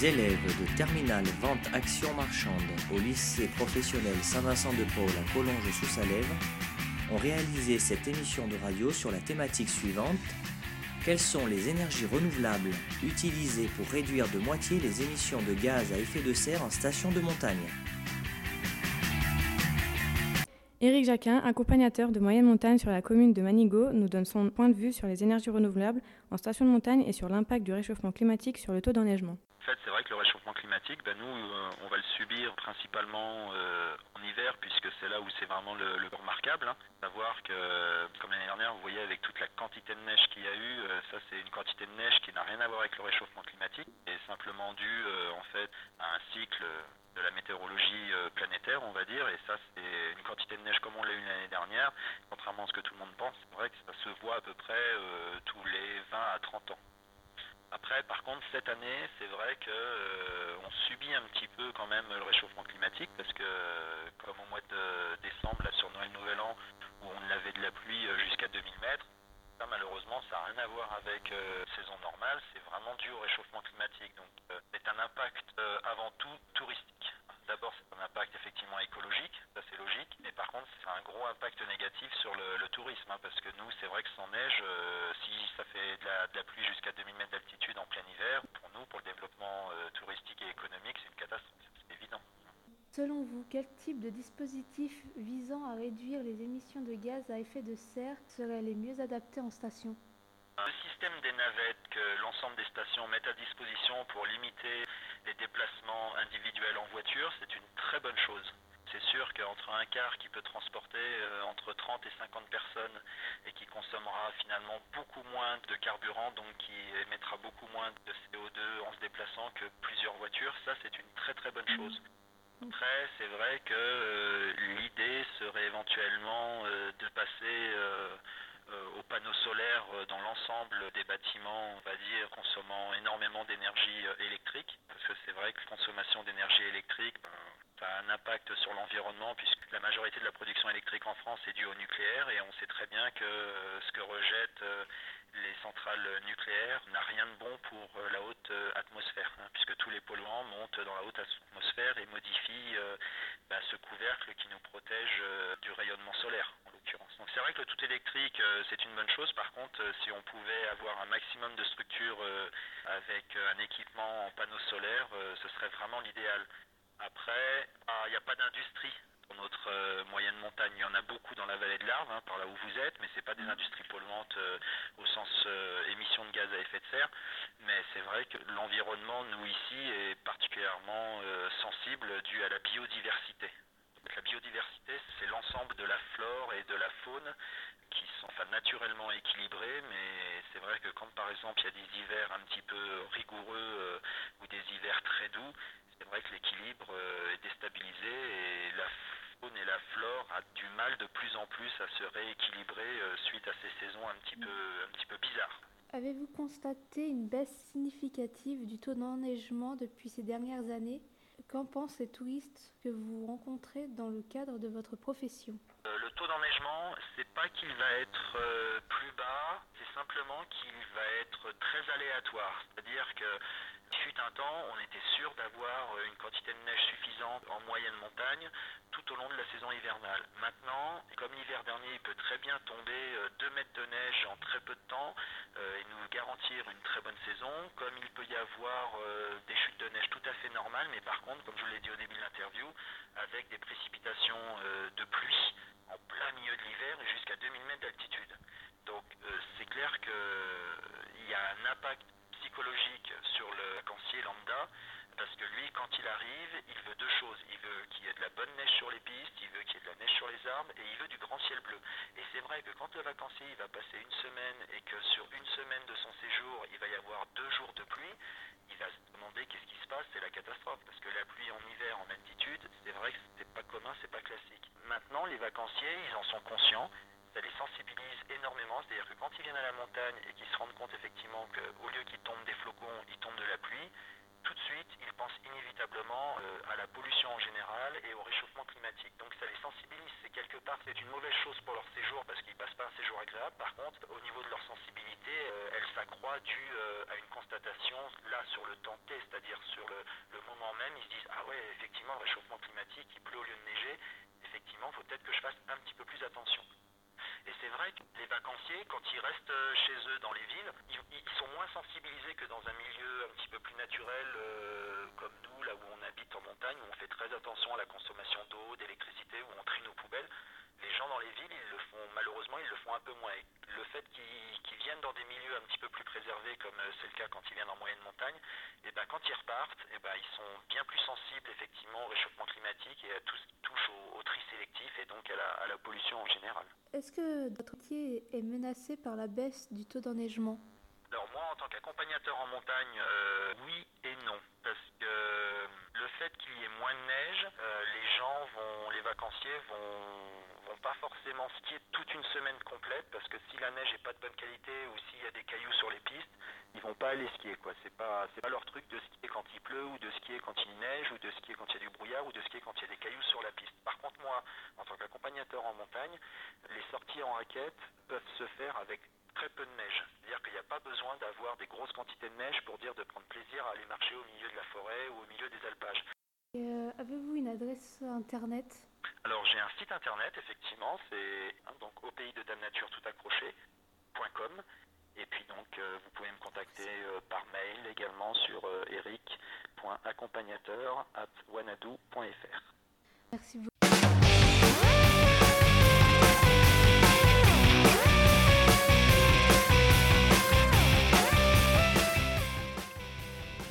Les élèves de Terminal Vente Action Marchande au lycée professionnel Saint-Vincent-de-Paul à Collonges-sous-Salève ont réalisé cette émission de radio sur la thématique suivante quelles sont les énergies renouvelables utilisées pour réduire de moitié les émissions de gaz à effet de serre en station de montagne? Éric Jacquin, accompagnateur de moyenne montagne sur la commune de Manigo, nous donne son point de vue sur les énergies renouvelables en station de montagne et sur l'impact du réchauffement climatique sur le taux d'enneigement. En fait, c'est vrai que le réchauffement climatique, ben, nous, euh, on va le subir principalement euh, en hiver, puisque c'est là où c'est vraiment le, le remarquable. Hein. Savoir que, comme l'année dernière, vous voyez, avec toute la quantité de neige qu'il y a eu, euh, ça c'est une quantité de neige qui n'a rien à voir avec le réchauffement climatique, et simplement dû en fait à un cycle de la météorologie planétaire, on va dire, et ça c'est une quantité de neige comme on l'a eu l'année dernière, contrairement à ce que tout le monde pense, c'est vrai que ça se voit à peu près tous les 20 à 30 ans. Après, par contre, cette année, c'est vrai que euh, on subit un petit peu quand même le réchauffement climatique parce que, comme au mois de décembre, là sur Noël Nouvel An, où on avait de la pluie euh, jusqu'à 2000 mètres, ça malheureusement, ça n'a rien à voir avec euh, saison normale, c'est vraiment dû au réchauffement climatique. Donc, c'est un impact avant tout touristique. D'abord, c'est un impact effectivement écologique, ça c'est logique, mais par contre, c'est un gros impact négatif sur le, tourisme, hein, parce que nous, c'est vrai que sans neige, euh, si ça fait de la, pluie jusqu'à 2000 mètres d'altitude en plein hiver, pour nous, pour le développement euh, touristique et économique, c'est une catastrophe, c'est évident. Selon vous, quel type de dispositif visant à réduire les émissions de gaz à effet de serre serait les mieux adaptés en station? Le système des navettes que l'ensemble des stations mettent à disposition pour limiter les déplacements individuels en voiture, c'est une très bonne chose. C'est sûr qu'entre un car qui peut transporter euh, entre 30 et 50 personnes et qui consommera finalement beaucoup moins de carburant, donc qui émettra beaucoup moins de CO2 en se déplaçant que plusieurs voitures, ça c'est une très très bonne chose. Après, c'est vrai que euh, l'idée serait éventuellement euh, de passer aux panneaux solaires euh, dans l'ensemble des bâtiments, on va dire, consommant énormément d'énergie euh, électrique, parce que c'est vrai que la consommation d'énergie électrique, ben, a un impact sur l'environnement, puisque la majorité de la production électrique en France est due au nucléaire, et on sait très bien que ce que rejettent les centrales nucléaires n'a rien de bon pour la haute atmosphère, hein, puisque tous les polluants montent dans la haute atmosphère et modifient ben, ce couvercle qui nous protège du rayonnement solaire. Donc c'est vrai que le tout électrique, euh, c'est une bonne chose. Par contre, euh, si on pouvait avoir un maximum de structures euh, avec un équipement en panneaux solaires, ce serait vraiment l'idéal. Après, ah, il n'y a pas d'industrie dans notre moyenne montagne. Il y en a beaucoup dans la vallée de l'Arve, hein, par là où vous êtes, mais ce pas des industries polluantes au sens émissions de gaz à effet de serre. Mais c'est vrai que l'environnement, nous ici, est particulièrement sensible dû à la biodiversité. La biodiversité, c'est l'ensemble de la flore et de la faune qui sont naturellement équilibrés, mais c'est vrai que quand par exemple il y a des hivers un petit peu rigoureux euh, ou des hivers très doux, c'est vrai que l'équilibre euh, est déstabilisé et la faune et la flore a du mal de plus en plus à se rééquilibrer euh, suite à ces saisons un petit peu, un petit peu bizarres. Avez-vous constaté une baisse significative du taux d'enneigement depuis ces dernières années? Qu'en pensent les touristes que vous rencontrez dans le cadre de votre profession? Euh, Le taux d'enneigement, c'est pas qu'il va être euh, plus bas, c'est simplement qu'il va être très aléatoire. C'est-à-dire que fut un temps, on était sûr d'avoir euh, une quantité de neige suffisante en moyenne montagne tout au long de la saison hivernale. Maintenant, comme l'hiver dernier, il peut très bien tomber 2 euh, mètres de neige en très peu de temps euh, et nous garantir une très bonne saison, comme il peut y avoir des chutes de neige tout à fait normales, mais par contre, comme je vous l'ai dit au début de l'interview, avec des précipitations de pluie en plein milieu de l'hiver jusqu'à 2000 mètres d'altitude. Donc c'est clair qu'il y a un impact sur le vacancier lambda, parce que lui, quand il arrive, il veut deux choses. Il veut qu'il y ait de la bonne neige sur les pistes, il veut qu'il y ait de la neige sur les arbres, et il veut du grand ciel bleu. Et c'est vrai que quand le vacancier il va passer une semaine, et que sur une semaine de son séjour, il va y avoir deux jours de pluie, il va se demander qu'est-ce qui se passe, c'est la catastrophe, parce que la pluie en hiver en altitude, c'est vrai que c'est pas commun, c'est pas classique. Maintenant, les vacanciers, ils en sont conscients, ça les sensibilise énormément. C'est-à-dire que quand ils viennent à la montagne et qu'ils se rendent compte effectivement qu'au lieu qu'il tombe des flocons, il tombe de la pluie, tout de suite, ils pensent inévitablement euh, à la pollution en général et au réchauffement climatique. Donc ça les sensibilise. C'est quelque part, c'est une mauvaise chose pour leur séjour parce qu'ils passent pas un séjour agréable. Par contre, au niveau de leur sensibilité, euh, elle s'accroît parfois dû à une constatation là sur le temps T, c'est-à-dire sur le, moment même, ils se disent ah ouais effectivement réchauffement climatique, il pleut au lieu de neiger, effectivement il faut peut-être que je fasse un petit peu plus attention. Et c'est vrai que les vacanciers, quand ils restent chez eux dans les villes, ils, sont moins sensibilisés que dans un milieu un petit peu plus naturel euh, comme nous, là où on habite en montagne, où on fait très attention à la consommation d'eau, d'électricité, où on trie nos poubelles. Les gens dans les villes, ils le font malheureusement, ils le font un peu moins. Et le fait qu'ils viennent dans des milieux un petit peu plus préservés, comme euh, c'est le cas quand ils viennent en moyenne montagne, et eh ben quand ils repartent, et eh ben ils sont bien plus sensibles effectivement au réchauffement climatique et à tout ce qui touche au, tri sélectif et donc à la, à la pollution en général. Est-ce que votre métier est menacé par la baisse du taux d'enneigement? Alors moi, en tant qu'accompagnateur en montagne, euh, oui et non, parce que le fait qu'il y ait moins de neige, euh, les gens vont, les vacanciers vont, vont pas forcément skier toute une semaine complète, parce que si la neige est pas de bonne qualité ou s'il y a des cailloux sur les pistes, ils vont pas aller skier quoi. C'est pas, c'est pas leur truc de skier quand il pleut ou de skier quand il neige ou de skier quand il y a du brouillard ou de skier quand il y a des cailloux sur la piste. Par contre moi, en tant qu'accompagnateur en montagne, les sorties en raquette peuvent se faire avec très peu de neige. C'est-à-dire qu'il n'y a pas besoin d'avoir des grosses quantités de neige pour dire de prendre plaisir à aller marcher au milieu de la forêt ou au milieu des alpages. Euh, avez-vous une adresse internet? Alors j'ai un site internet effectivement, c'est hein, donc au pays de Dame Nature tout accroché.com et puis donc euh, vous pouvez me contacter euh, par mail également sur eric.accompagnateur@wanadoo.fr. Merci beaucoup.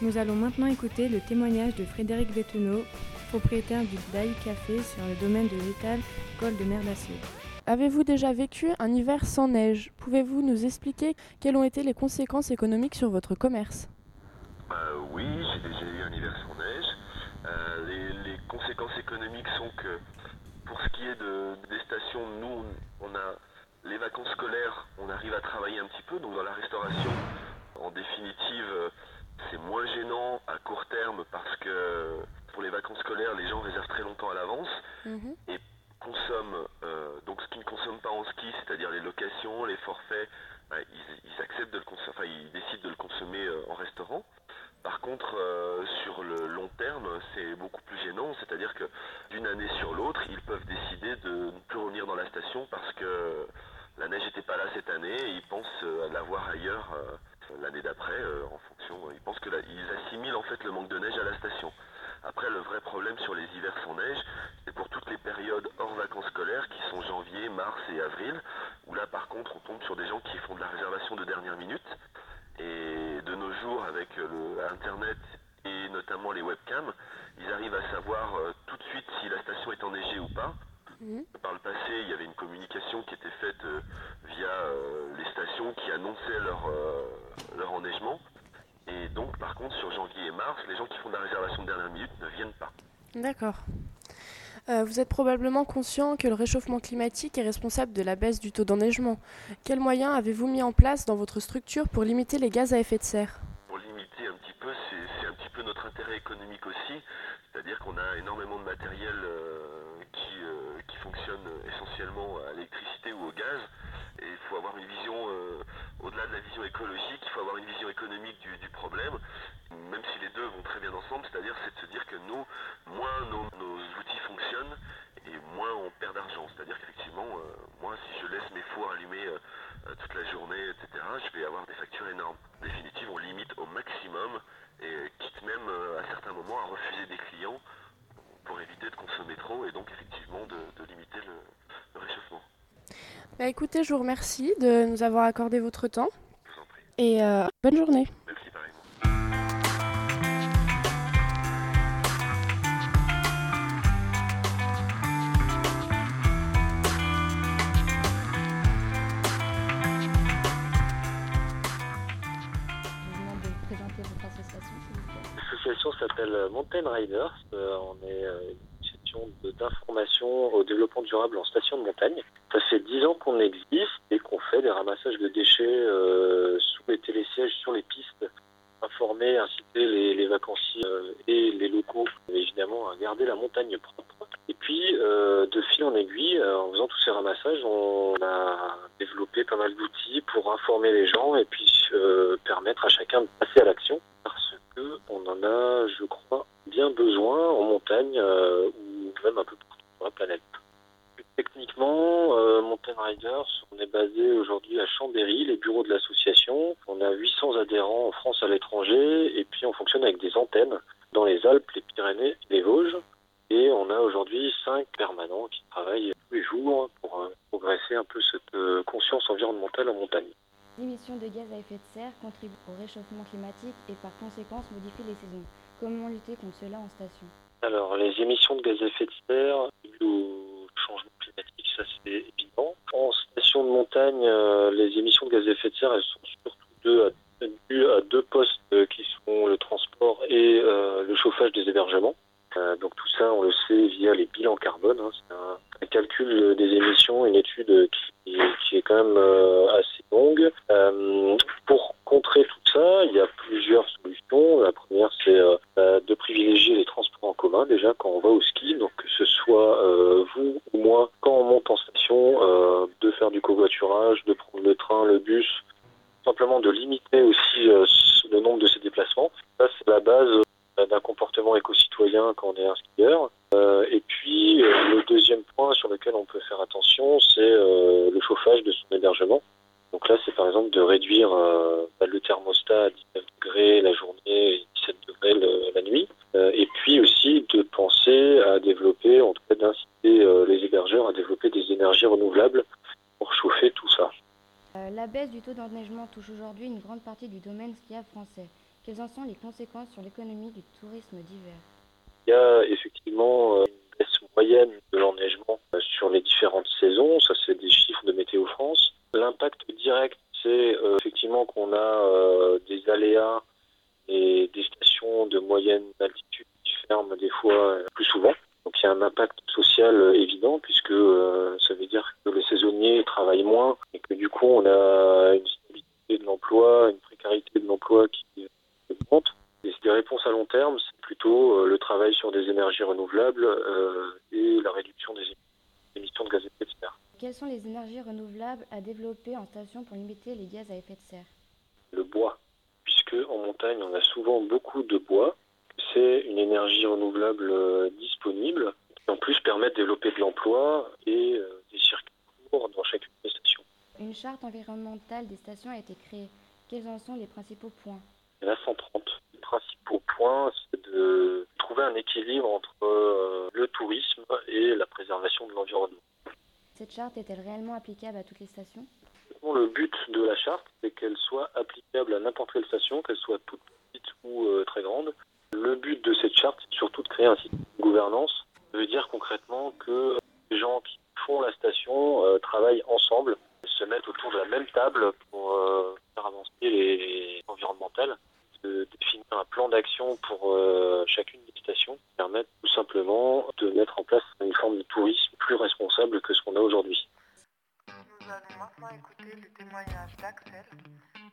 Nous allons maintenant écouter le témoignage de Frédéric Bettenot, propriétaire du Daï Café sur le domaine de l'étal col de Merdacieux. Avez-vous déjà vécu un hiver sans neige? Pouvez-vous nous expliquer quelles ont été les conséquences économiques sur votre commerce? Euh, Oui, j'ai déjà eu un hiver sans neige. Euh, les, conséquences économiques sont que pour ce qui est de, des stations, nous, on a les vacances scolaires, on arrive à travailler un petit peu, donc dans la restauration, en définitive, euh, c'est moins gênant à court terme parce que pour les vacances scolaires, les gens réservent très longtemps à l'avance mhm. et consomment euh, donc ce qu'ils ne consomment pas en ski, c'est-à-dire les locations, les forfaits, bah, ils, acceptent de le consommer, enfin ils décident de le consommer euh, en restaurant. Par contre, euh, sur le long terme, c'est beaucoup plus gênant, c'est-à-dire que d'une année sur l'autre, ils peuvent décider de ne plus revenir dans la station parce que la neige n'était pas là cette année et ils pensent l'avoir ailleurs l'année d'après euh, en fonction. Ils pensent que ils assimilent en fait le manque de neige à la station. Après, le vrai problème sur les hivers sans neige, c'est pour toutes les périodes hors vacances scolaires qui sont janvier, mars et avril, où là par contre on tombe sur des gens qui font de la réservation de dernière minute. Et de nos jours, avec le, Internet et notamment les webcams, ils arrivent à savoir euh, tout de suite si la station est enneigée ou pas. Mhm. Par le passé, il y avait une communication qui était faite euh, via les stations qui annonçaient leur, leur enneigement. Et donc, par contre, sur janvier et mars, les gens qui font de la réservation de dernière minute ne viennent pas. D'accord. Euh, vous êtes probablement conscient que le réchauffement climatique est responsable de la baisse du taux d'enneigement. Quels moyens avez-vous mis en place dans votre structure pour limiter les gaz à effet de serre Pour limiter un petit peu, c'est un petit peu notre intérêt économique aussi. C'est-à-dire qu'on a énormément de matériel euh, qui, euh, qui fonctionne essentiellement à l'électricité ou au gaz. Et il faut avoir une vision, euh, au-delà de la vision écologique, il faut avoir une vision économique du, problème, même si les deux vont très bien ensemble, c'est-à-dire c'est de se dire que nous, moins nos, outils fonctionnent, et moins on perd d'argent. C'est-à-dire qu'effectivement, moi, si je laisse mes fours allumés toute la journée, etc., je vais avoir des factures énormes. En définitive, on limite au maximum, et quitte même à certains moments à refuser des clients pour éviter de consommer trop, et donc effectivement de, limiter le réchauffement. Bah écoutez, je vous remercie de nous avoir accordé votre temps. Et euh, bonne journée. Merci pareillement. L'association s'appelle Mountain Riders. Euh, on est euh, d'information au développement durable en station de montagne. Ça fait dix ans qu'on existe et qu'on fait des ramassages de déchets euh, sous les télésièges sur les pistes, informer, inciter les, vacanciers euh, et les locaux évidemment à garder la montagne propre. Et puis, de fil en aiguille, en faisant tous ces ramassages, on a développé pas mal d'outils pour informer les gens et puis permettre à chacun de passer à l'action parce que on en a, je crois, bien besoin en montagne même un peu sur la planète. Techniquement, euh, Mountain Riders, on est basé aujourd'hui à Chambéry, les bureaux de l'association. On a 800 adhérents en France à l'étranger et puis on fonctionne avec des antennes dans les Alpes, les Pyrénées, les Vosges. Et on a aujourd'hui cinq permanents qui travaillent tous les jours pour euh, progresser un peu cette euh, conscience environnementale en montagne. L'émission de gaz à effet de serre contribue au réchauffement climatique et par conséquent modifie les saisons. Comment lutter contre cela en station? Alors, les émissions de gaz à effet de serre, changement climatique, ça c'est évident. En station de montagne, euh, les émissions de gaz à effet de serre, elles sont surtout deux, dues à deux postes qui sont le transport et euh, le chauffage des hébergements. Ça, on le sait via les bilans carbone. Hein. c'est un, calcul des émissions, une étude qui, est quand même assez longue. pour contrer tout ça, il y a plusieurs solutions. La première, c'est de privilégier les transports en commun déjà quand on va au ski. Donc que ce soit vous ou moi, quand on monte en station, euh, de faire du covoiturage, de prendre le train, le bus, simplement de limiter aussi euh, le nombre de ces déplacements. Ça, c'est la base euh, d'un comportement éco-citoyen quand on est un skieur. et puis, le deuxième point sur lequel on peut faire attention, c'est le chauffage de son hébergement. Donc là, c'est par exemple de réduire bah, le thermostat à 19 degrés la journée et 17 degrés la nuit. et puis aussi de penser à développer, en tout cas d'inciter les hébergeurs à développer des énergies renouvelables pour chauffer tout ça. Euh, la baisse du taux d'enneigement touche aujourd'hui une grande partie du domaine skiable français. Quelles en sont les conséquences sur l'économie du tourisme d'hiver? Il y a effectivement euh, une baisse moyenne de l'enneigement euh, sur les différentes saisons. Ça, c'est des chiffres de Météo France. L'impact direct, c'est effectivement qu'on a des aléas et des stations de moyenne altitude qui ferment des fois plus souvent. Donc il y a un impact social évident puisque ça veut dire que les saisonniers travaillent moins et que du coup on a une stabilité de l'emploi, une précarité de l'emploi qui augmente. Et des réponses à long terme, c'est plutôt le travail sur des énergies renouvelables et la réduction des émissions de gaz à effet de serre. Quelles sont les énergies renouvelables à développer en station pour limiter les gaz à effet de serre? Le bois, puisque en montagne on a souvent beaucoup de bois c'est une énergie renouvelable euh, disponible qui en plus permet de développer de l'emploi et euh, des circuits courts dans chacune des stations. Une charte environnementale des stations a été créée. Quels en sont les principaux points? Il y en a 130. C'est de trouver un équilibre entre euh, le tourisme et la préservation de l'environnement. Cette charte est-elle réellement applicable à toutes les stations? Le but de la charte, c'est qu'elle soit applicable à n'importe quelle station, qu'elle soit toute petite ou très grande, le but de cette charte, c'est surtout de créer un système de gouvernance. Ça veut dire concrètement que les gens qui font la station euh, travaillent ensemble, se mettent autour de la même table pour euh, faire avancer les environnementales, de définir un plan d'action pour euh, chacune des stations, qui permettent tout simplement de mettre en place une forme de tourisme plus responsable que ce qu'on a aujourd'hui. Nous allons maintenant écouter le témoignage d'Axel,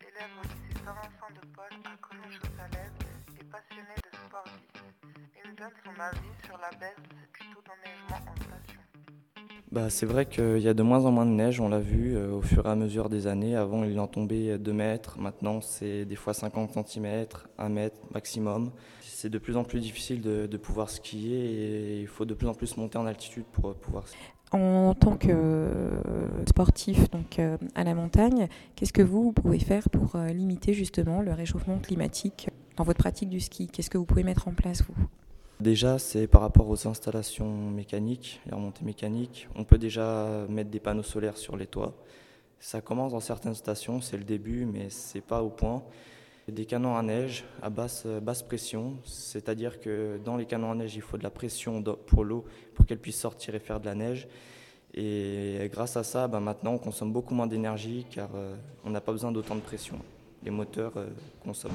élève au lycée Saint-Vincent de Paul à Collège-aux-Salèves passionné de sport Il nous donne son avis sur la baisse du taux station. Bah, c'est vrai qu'il y a de moins en moins de neige, on l'a vu euh, au fur et à mesure des années. Avant, il en tombait 2 mètres, maintenant c'est des fois 50 cm, 1 mètre maximum. C'est de plus en plus difficile de, pouvoir skier et il faut de plus en plus monter en altitude pour pouvoir skier. En tant que euh, sportif donc, euh, à la montagne, qu'est-ce que vous pouvez faire pour limiter justement le réchauffement climatique dans votre pratique du ski? Qu'est-ce que vous pouvez mettre en place, vous? Déjà, c'est par rapport aux installations mécaniques, les remontées mécaniques. On peut déjà mettre des panneaux solaires sur les toits. Ça commence dans certaines stations, c'est le début, mais c'est pas au point. Des canons à neige à basse, pression, c'est-à-dire que dans les canons à neige, il faut de la pression pour l'eau pour qu'elle puisse sortir et faire de la neige. Et grâce à ça, ben maintenant, on consomme beaucoup moins d'énergie car euh, on n'a pas besoin d'autant de pression. Les moteurs euh, consomment.